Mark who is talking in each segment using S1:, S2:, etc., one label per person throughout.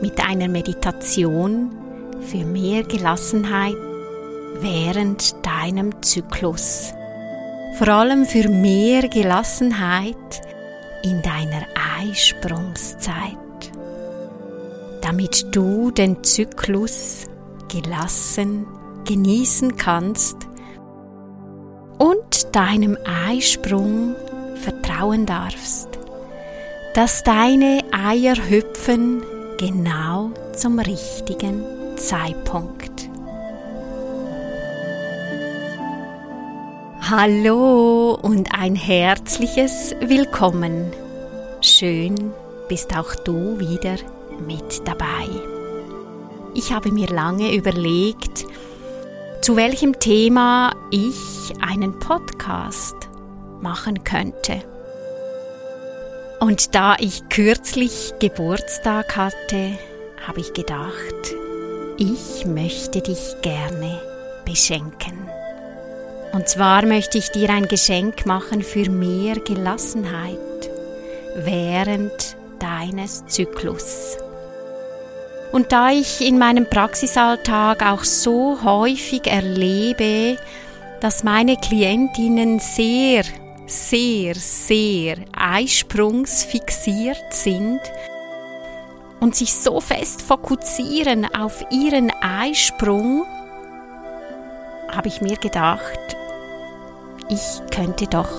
S1: mit einer Meditation für mehr Gelassenheit während deinem Zyklus. Vor allem für mehr Gelassenheit in deiner Eisprungszeit, damit du den Zyklus gelassen genießen kannst und deinem Eisprung vertrauen darfst, dass deine Eier hüpfen genau zum richtigen Zeitpunkt. Hallo und ein herzliches Willkommen. Schön bist auch du wieder mit dabei. Ich habe mir lange überlegt, zu welchem Thema ich einen Podcast machen könnte. Und da ich kürzlich Geburtstag hatte, habe ich gedacht, ich möchte dich gerne beschenken. Und zwar möchte ich dir ein Geschenk machen für mehr Gelassenheit während deines Zyklus. Und da ich in meinem Praxisalltag auch so häufig erlebe, dass meine Klientinnen sehr sehr, sehr eisprungsfixiert sind und sich so fest fokussieren auf ihren Eisprung, habe ich mir gedacht, ich könnte doch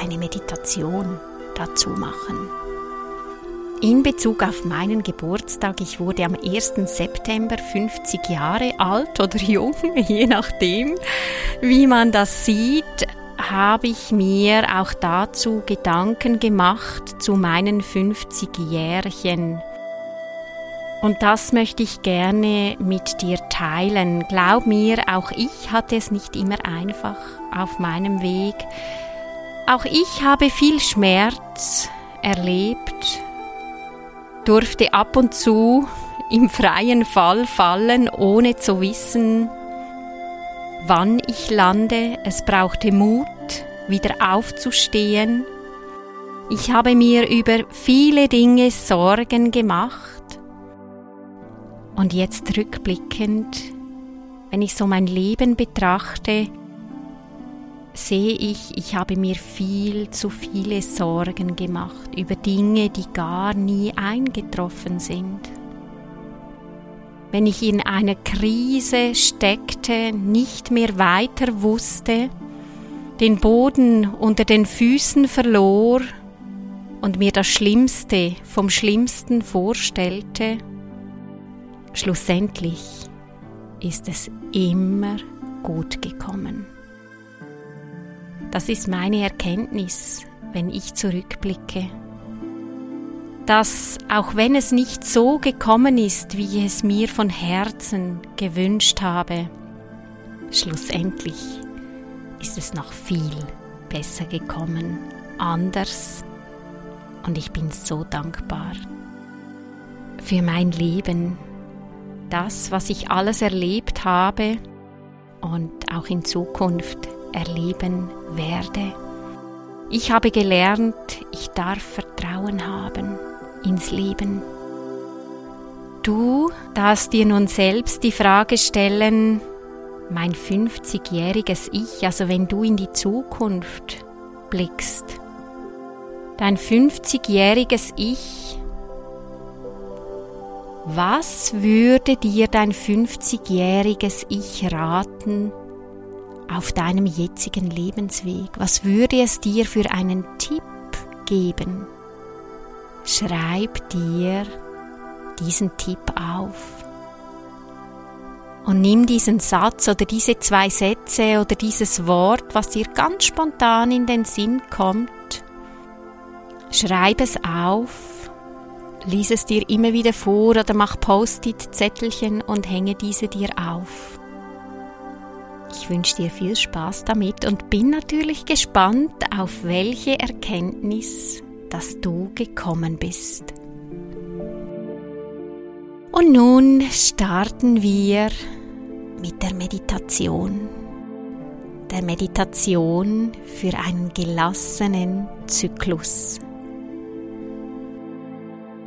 S1: eine Meditation dazu machen. In Bezug auf meinen Geburtstag, ich wurde am 1. September 50 Jahre alt oder jung, je nachdem, wie man das sieht, habe ich mir auch dazu Gedanken gemacht zu meinen 50 Jährchen. Und das möchte ich gerne mit dir teilen. Glaub mir, auch ich hatte es nicht immer einfach auf meinem Weg. Auch ich habe viel Schmerz erlebt, durfte ab und zu im freien Fall fallen, ohne zu wissen, wann ich lande. Es brauchte Mut, wieder aufzustehen. Ich habe mir über viele Dinge Sorgen gemacht. Und jetzt rückblickend, wenn ich so mein Leben betrachte, sehe ich, ich habe mir viel zu viele Sorgen gemacht über Dinge, die gar nie eingetroffen sind wenn ich in einer Krise steckte, nicht mehr weiter wusste, den Boden unter den Füßen verlor und mir das Schlimmste vom Schlimmsten vorstellte, schlussendlich ist es immer gut gekommen. Das ist meine Erkenntnis, wenn ich zurückblicke dass auch wenn es nicht so gekommen ist, wie ich es mir von Herzen gewünscht habe, schlussendlich ist es noch viel besser gekommen, anders und ich bin so dankbar für mein Leben, das, was ich alles erlebt habe und auch in Zukunft erleben werde. Ich habe gelernt, ich darf Vertrauen haben ins Leben. Du darfst dir nun selbst die Frage stellen, mein 50-jähriges Ich, also wenn du in die Zukunft blickst, dein 50-jähriges Ich, was würde dir dein 50-jähriges Ich raten auf deinem jetzigen Lebensweg? Was würde es dir für einen Tipp geben? schreib dir diesen Tipp auf. Und nimm diesen Satz oder diese zwei Sätze oder dieses Wort, was dir ganz spontan in den Sinn kommt, schreib es auf lies es dir immer wieder vor oder mach Post-it-Zettelchen und hänge diese dir auf. Ich wünsche dir viel Spaß damit und bin natürlich gespannt, auf welche Erkenntnis, dass du gekommen bist. Und nun starten wir mit der Meditation. Der Meditation für einen gelassenen Zyklus.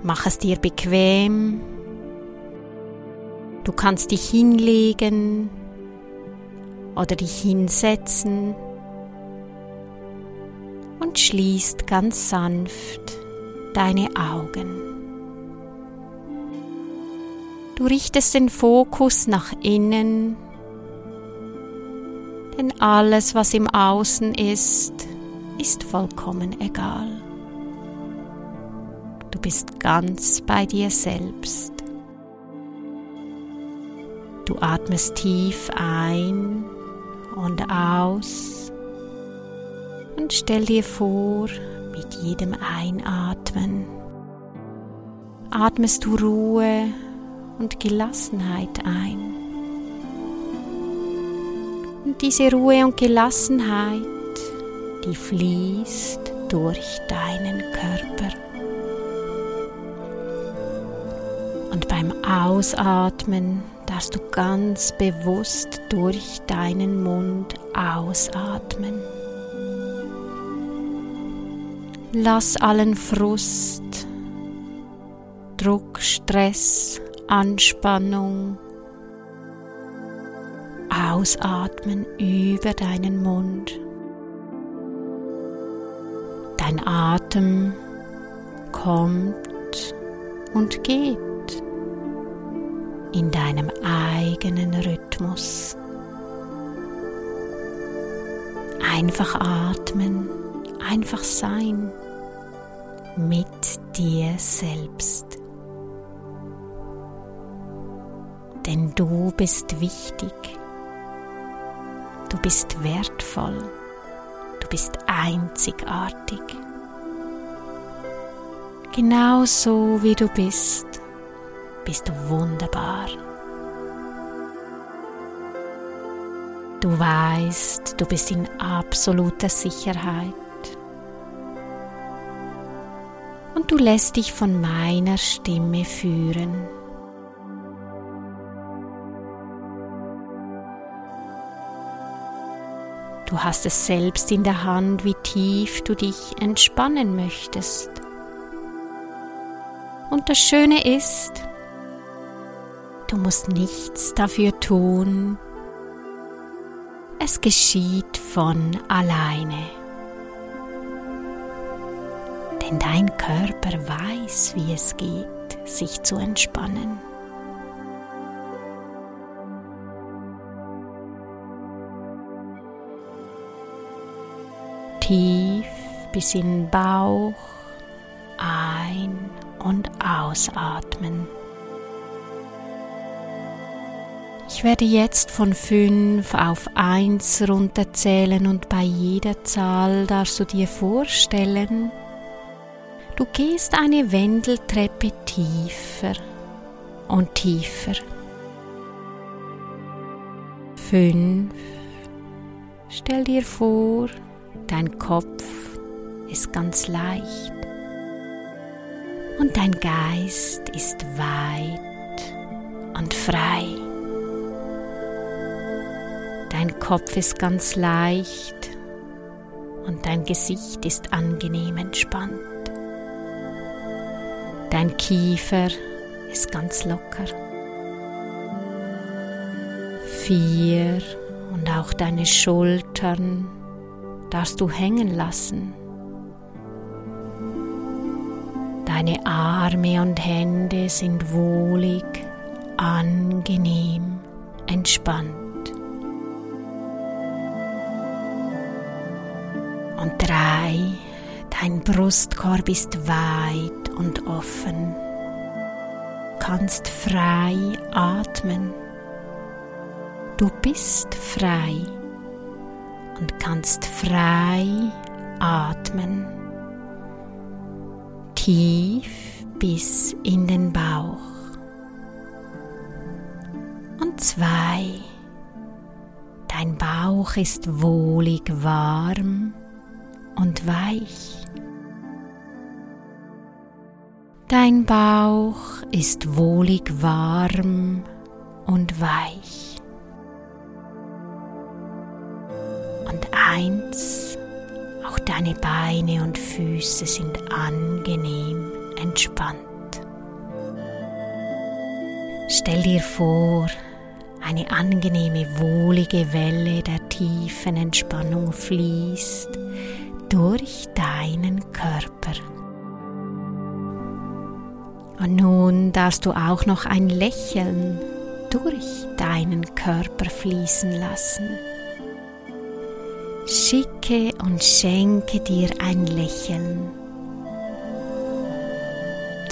S1: Mach es dir bequem. Du kannst dich hinlegen oder dich hinsetzen und schließt ganz sanft deine Augen. Du richtest den Fokus nach innen, denn alles, was im Außen ist, ist vollkommen egal. Du bist ganz bei dir selbst. Du atmest tief ein und aus und stell dir vor, mit jedem Einatmen atmest du Ruhe und Gelassenheit ein. Und diese Ruhe und Gelassenheit, die fließt durch deinen Körper. Und beim Ausatmen darfst du ganz bewusst durch deinen Mund ausatmen. Lass allen Frust, Druck, Stress, Anspannung ausatmen über deinen Mund. Dein Atem kommt und geht in deinem eigenen Rhythmus. Einfach atmen, einfach sein mit dir selbst. Denn du bist wichtig, du bist wertvoll, du bist einzigartig. Genauso wie du bist bist du wunderbar. Du weißt, du bist in absoluter Sicherheit. Und du lässt dich von meiner Stimme führen. Du hast es selbst in der Hand, wie tief du dich entspannen möchtest. Und das Schöne ist, Du musst nichts dafür tun. Es geschieht von alleine. Denn dein Körper weiß, wie es geht, sich zu entspannen. Tief bis in den Bauch ein- und ausatmen. Ich werde jetzt von 5 auf 1 runterzählen und bei jeder Zahl darfst du dir vorstellen, du gehst eine Wendeltreppe tiefer und tiefer. 5. Stell dir vor, dein Kopf ist ganz leicht und dein Geist ist weit und frei. Dein Kopf ist ganz leicht und dein Gesicht ist angenehm entspannt. Dein Kiefer ist ganz locker. Vier und auch deine Schultern darfst du hängen lassen. Deine Arme und Hände sind wohlig, angenehm, entspannt. Und drei, dein Brustkorb ist weit und offen. Kannst frei atmen. Du bist frei und kannst frei atmen. Tief bis in den Bauch. Und zwei. Dein Bauch ist wohlig warm und weich. Dein Bauch ist wohlig warm und weich. Eins, auch deine Beine und Füße sind angenehm entspannt. Stell dir vor, eine angenehme, wohlige Welle der tiefen Entspannung fließt durch deinen Körper. Und nun darfst du auch noch ein Lächeln durch deinen Körper fließen lassen. Schicke und schenke dir ein Lächeln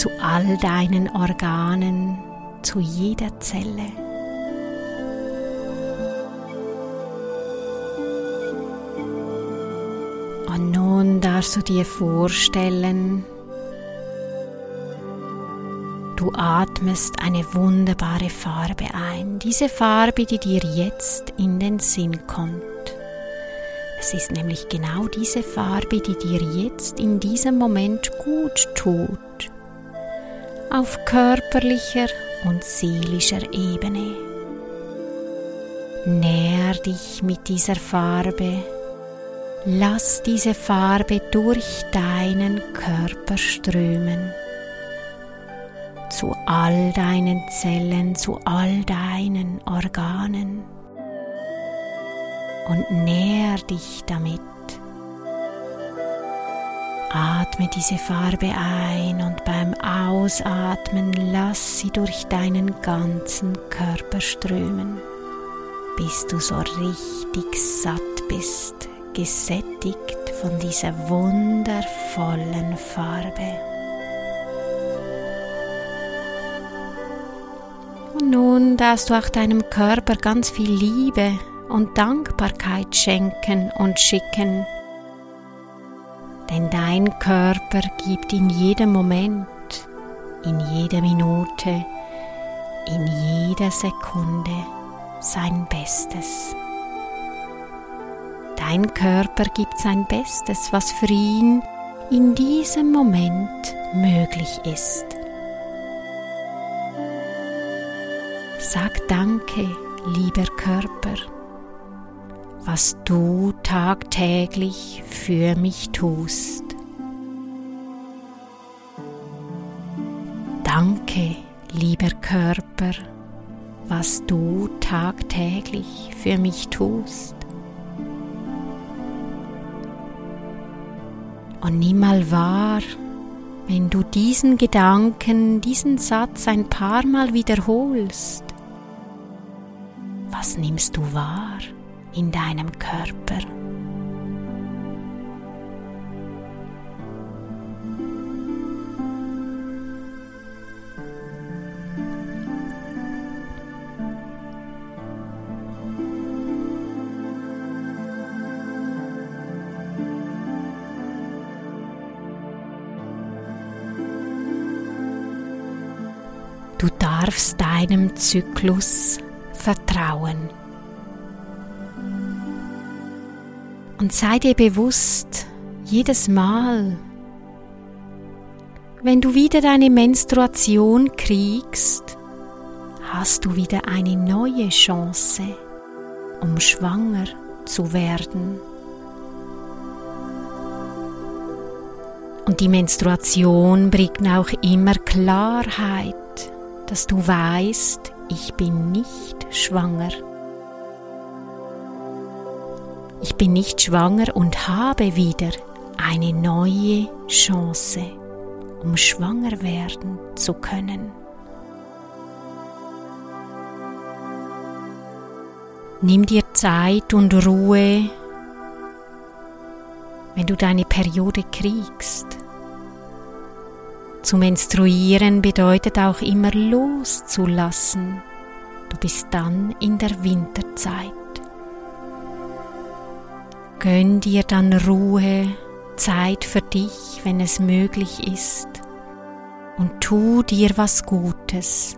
S1: zu all deinen Organen, zu jeder Zelle. Und nun darfst du dir vorstellen, du atmest eine wunderbare Farbe ein. Diese Farbe, die dir jetzt in den Sinn kommt. Es ist nämlich genau diese Farbe, die dir jetzt in diesem Moment gut tut. Auf körperlicher und seelischer Ebene. Nähr dich mit dieser Farbe. Lass diese Farbe durch deinen Körper strömen zu all deinen Zellen, zu all deinen Organen und nähr dich damit. Atme diese Farbe ein und beim Ausatmen lass sie durch deinen ganzen Körper strömen, bis du so richtig satt bist, gesättigt von dieser wundervollen Farbe. nun darfst du auch deinem Körper ganz viel Liebe und Dankbarkeit schenken und schicken. Denn dein Körper gibt in jedem Moment, in jeder Minute, in jeder Sekunde sein Bestes. Dein Körper gibt sein Bestes, was für ihn in diesem Moment möglich ist. Sag danke, lieber Körper, was du tagtäglich für mich tust. Danke, lieber Körper, was du tagtäglich für mich tust. Und nimm mal wahr, wenn du diesen Gedanken, diesen Satz ein paar Mal wiederholst, was nimmst du wahr in deinem Körper? Du darfst deinem Zyklus vertrauen. Und sei dir bewusst, jedes Mal, wenn du wieder deine Menstruation kriegst, hast du wieder eine neue Chance, um schwanger zu werden. Und die Menstruation bringt auch immer Klarheit, dass du weißt, ich bin nicht schwanger. Ich bin nicht schwanger und habe wieder eine neue Chance, um schwanger werden zu können. Nimm dir Zeit und Ruhe, wenn du deine Periode kriegst. Zu menstruieren bedeutet auch immer loszulassen. Du bist dann in der Winterzeit. Gönn dir dann Ruhe, Zeit für dich, wenn es möglich ist. und tu dir was Gutes,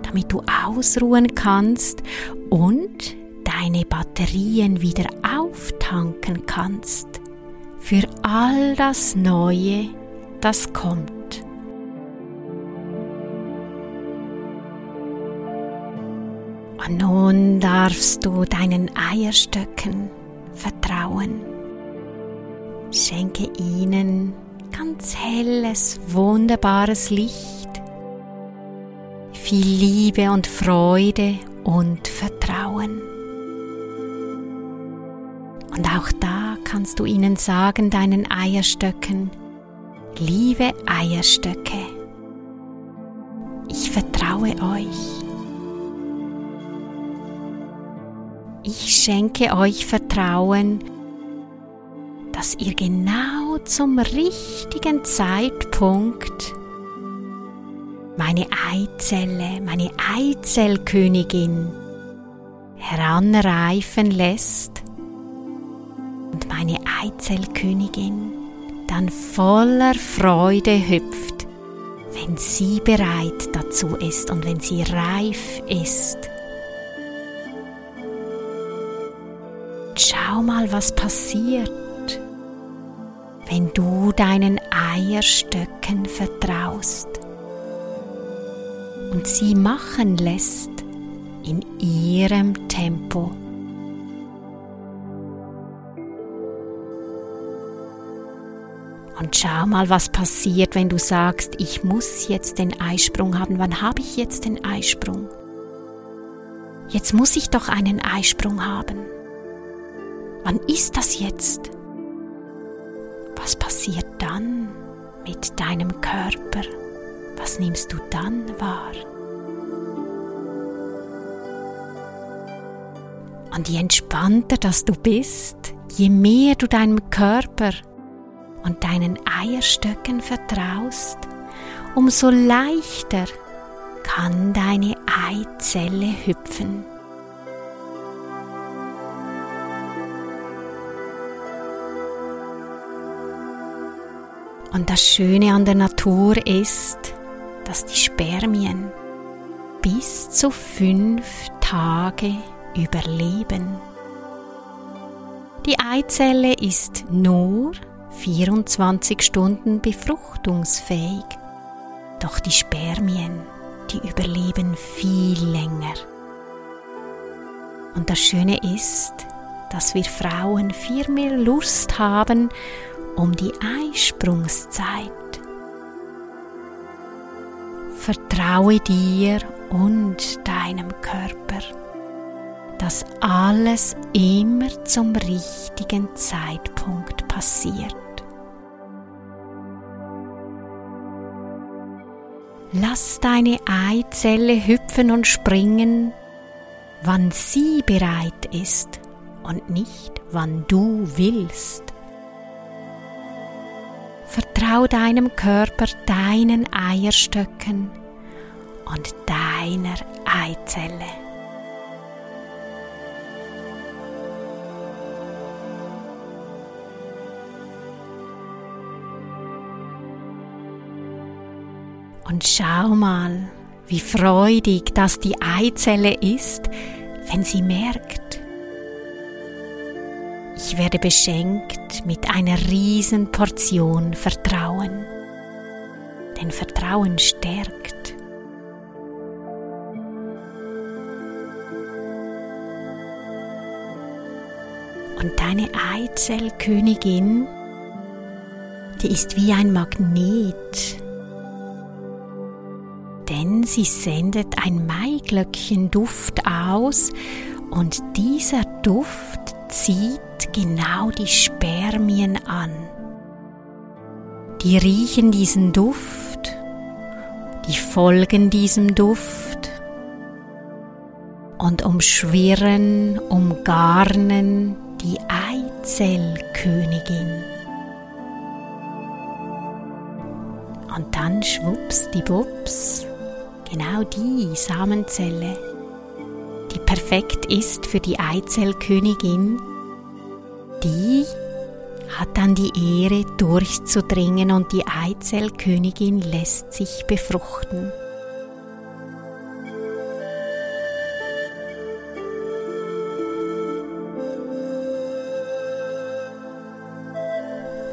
S1: damit du ausruhen kannst und deine Batterien wieder auftanken kannst für all das Neue, das kommt. Und nun darfst du deinen Eierstöcken vertrauen. Schenke ihnen ganz helles, wunderbares Licht, viel Liebe und Freude und Vertrauen. Und auch da kannst du ihnen sagen, deinen Eierstöcken, liebe Eierstöcke, ich vertraue euch. Ich schenke euch Vertrauen, dass ihr genau zum richtigen Zeitpunkt meine Eizelle, meine Eizellkönigin heranreifen lässt und meine Eizellkönigin dann voller Freude hüpft, wenn sie bereit dazu ist und wenn sie reif ist. Schau mal, was passiert, wenn du deinen Eierstöcken vertraust und sie machen lässt in ihrem Tempo. Und schau mal, was passiert, wenn du sagst, ich muss jetzt den Eisprung haben. Wann habe ich jetzt den Eisprung? Jetzt muss ich doch einen Eisprung haben. Wann ist das jetzt? Was passiert dann mit deinem Körper? Was nimmst du dann wahr? Und je entspannter dass du bist, je mehr du deinem Körper und deinen Eierstöcken vertraust, umso leichter kann deine Eizelle hüpfen. Und das Schöne an der Natur ist, dass die Spermien bis zu fünf Tage überleben. Die Eizelle ist nur 24 Stunden befruchtungsfähig, doch die Spermien, die überleben viel länger. Und das Schöne ist, dass wir Frauen viel mehr Lust haben um die Eisprungszeit. Vertraue dir und deinem Körper, dass alles immer zum richtigen Zeitpunkt passiert. Lass deine Eizelle hüpfen und springen, wann sie bereit ist und nicht wann du willst. Vertrau deinem Körper, deinen Eierstöcken und deiner Eizelle. Und schau mal, wie freudig das die Eizelle ist, wenn sie merkt, ich werde beschenkt mit einer riesen Portion Vertrauen. Denn Vertrauen stärkt. Und deine Eizellkönigin, die ist wie ein Magnet, denn sie sendet ein Maiglöckchen-Duft aus und dieser Duft zieht genau die Spermien an. Die riechen diesen Duft, die folgen diesem Duft und umschwirren, umgarnen die Eizellkönigin. Und dann schwupps die Bups, genau die Samenzelle, die perfekt ist für die Eizellkönigin, die hat dann die Ehre durchzudringen und die Eizellkönigin lässt sich befruchten.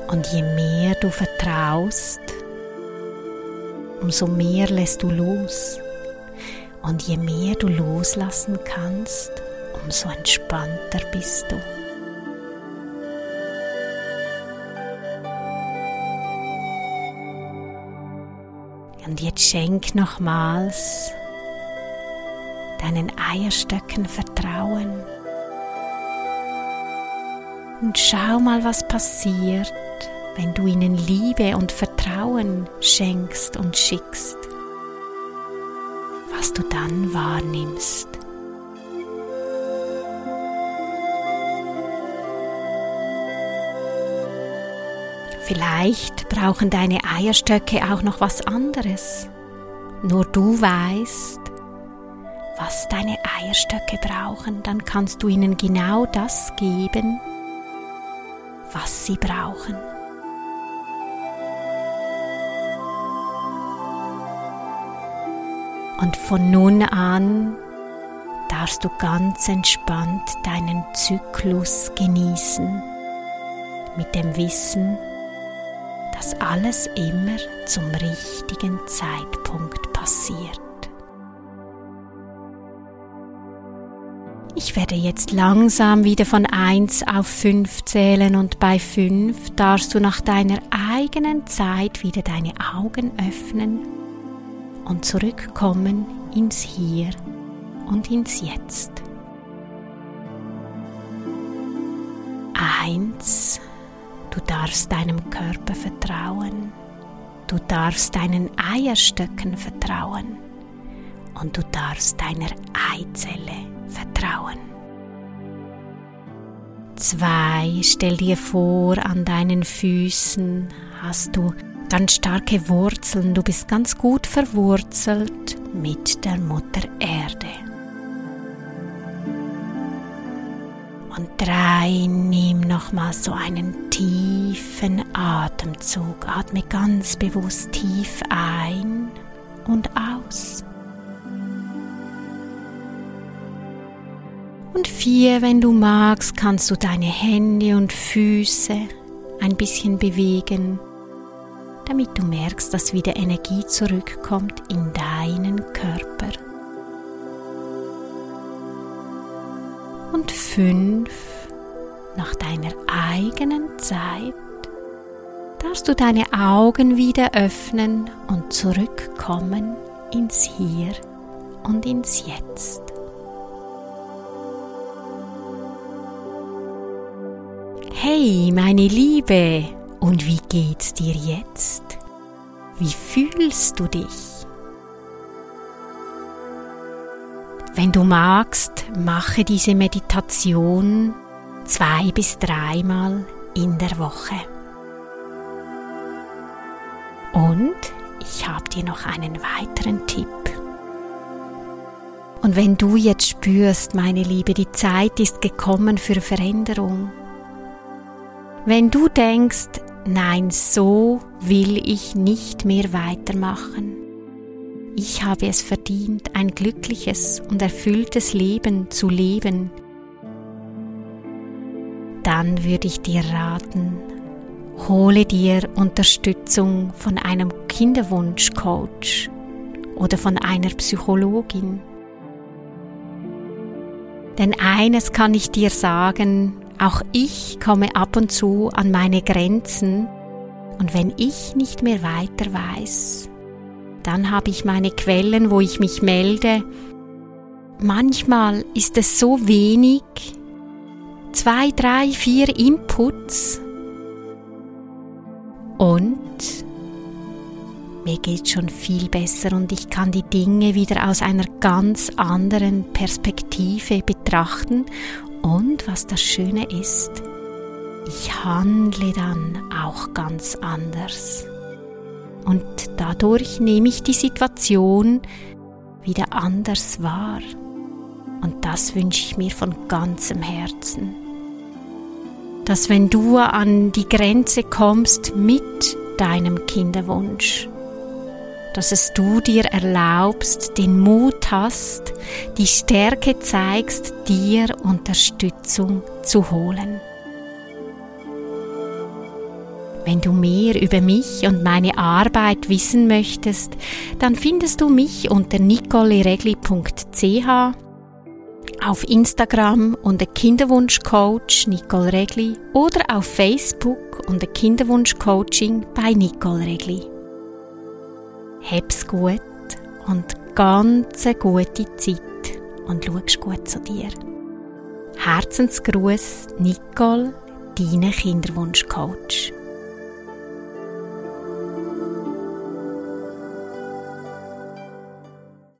S1: Und je mehr du vertraust, umso mehr lässt du los. Und je mehr du loslassen kannst, umso entspannter bist du. Und jetzt schenk nochmals deinen Eierstöcken Vertrauen. Und schau mal, was passiert, wenn du ihnen Liebe und Vertrauen schenkst und schickst, was du dann wahrnimmst. Vielleicht brauchen deine Eierstöcke auch noch was anderes. Nur du weißt, was deine Eierstöcke brauchen, dann kannst du ihnen genau das geben, was sie brauchen. Und von nun an darfst du ganz entspannt deinen Zyklus genießen, mit dem Wissen, dass alles immer zum richtigen Zeitpunkt passiert. Ich werde jetzt langsam wieder von 1 auf 5 zählen und bei 5 darfst du nach deiner eigenen Zeit wieder deine Augen öffnen und zurückkommen ins Hier und ins Jetzt. Eins, du darfst deinem Körper vertrauen, du darfst deinen Eierstöcken vertrauen und du darfst deiner Eizelle vertrauen. Zwei, stell dir vor, an deinen Füßen hast du ganz starke Wurzeln, du bist ganz gut verwurzelt mit der Mutter Erde. Und drei, nimm nochmal so einen tiefen Atemzug. Atme ganz bewusst tief ein und aus. Und vier, wenn du magst, kannst du deine Hände und Füße ein bisschen bewegen damit du merkst, dass wieder Energie zurückkommt in deinen Körper. Und fünf, nach deiner eigenen Zeit, darfst du deine Augen wieder öffnen und zurückkommen ins Hier und ins Jetzt. Hey, meine Liebe, und wie geht's dir jetzt? Wie fühlst du dich? Wenn du magst, mache diese Meditation zwei bis dreimal in der Woche. Und ich habe dir noch einen weiteren Tipp. Und wenn du jetzt spürst, meine Liebe, die Zeit ist gekommen für Veränderung, wenn du denkst, nein, so will ich nicht mehr weitermachen. Ich habe es verdient, ein glückliches und erfülltes Leben zu leben. Dann würde ich dir raten, hole dir Unterstützung von einem Kinderwunschcoach oder von einer Psychologin. Denn eines kann ich dir sagen, auch ich komme ab und zu an meine Grenzen. Und wenn ich nicht mehr weiter weiß, dann habe ich meine Quellen, wo ich mich melde. Manchmal ist es so wenig, zwei, drei, vier Inputs. Und mir geht schon viel besser und ich kann die Dinge wieder aus einer ganz anderen Perspektive betrachten und was das Schöne ist, ich handle dann auch ganz anders. Und dadurch nehme ich die Situation wieder anders wahr. Und das wünsche ich mir von ganzem Herzen. dass wenn du an die Grenze kommst mit deinem Kinderwunsch, dass es du dir erlaubst, den Mut hast, die Stärke zeigst, dir Unterstützung zu holen. Wenn du mehr über mich und meine Arbeit wissen möchtest, dann findest du mich unter nicoleregli.ch, auf Instagram unter Kinderwunschcoach Nicole Regli oder auf Facebook unter Kinderwunschcoaching bei Nicole Regli. Hab's gut und ganz gute Zeit und schaust gut zu dir. Herzensgruß, Nicole, deine Kinderwunschcoach.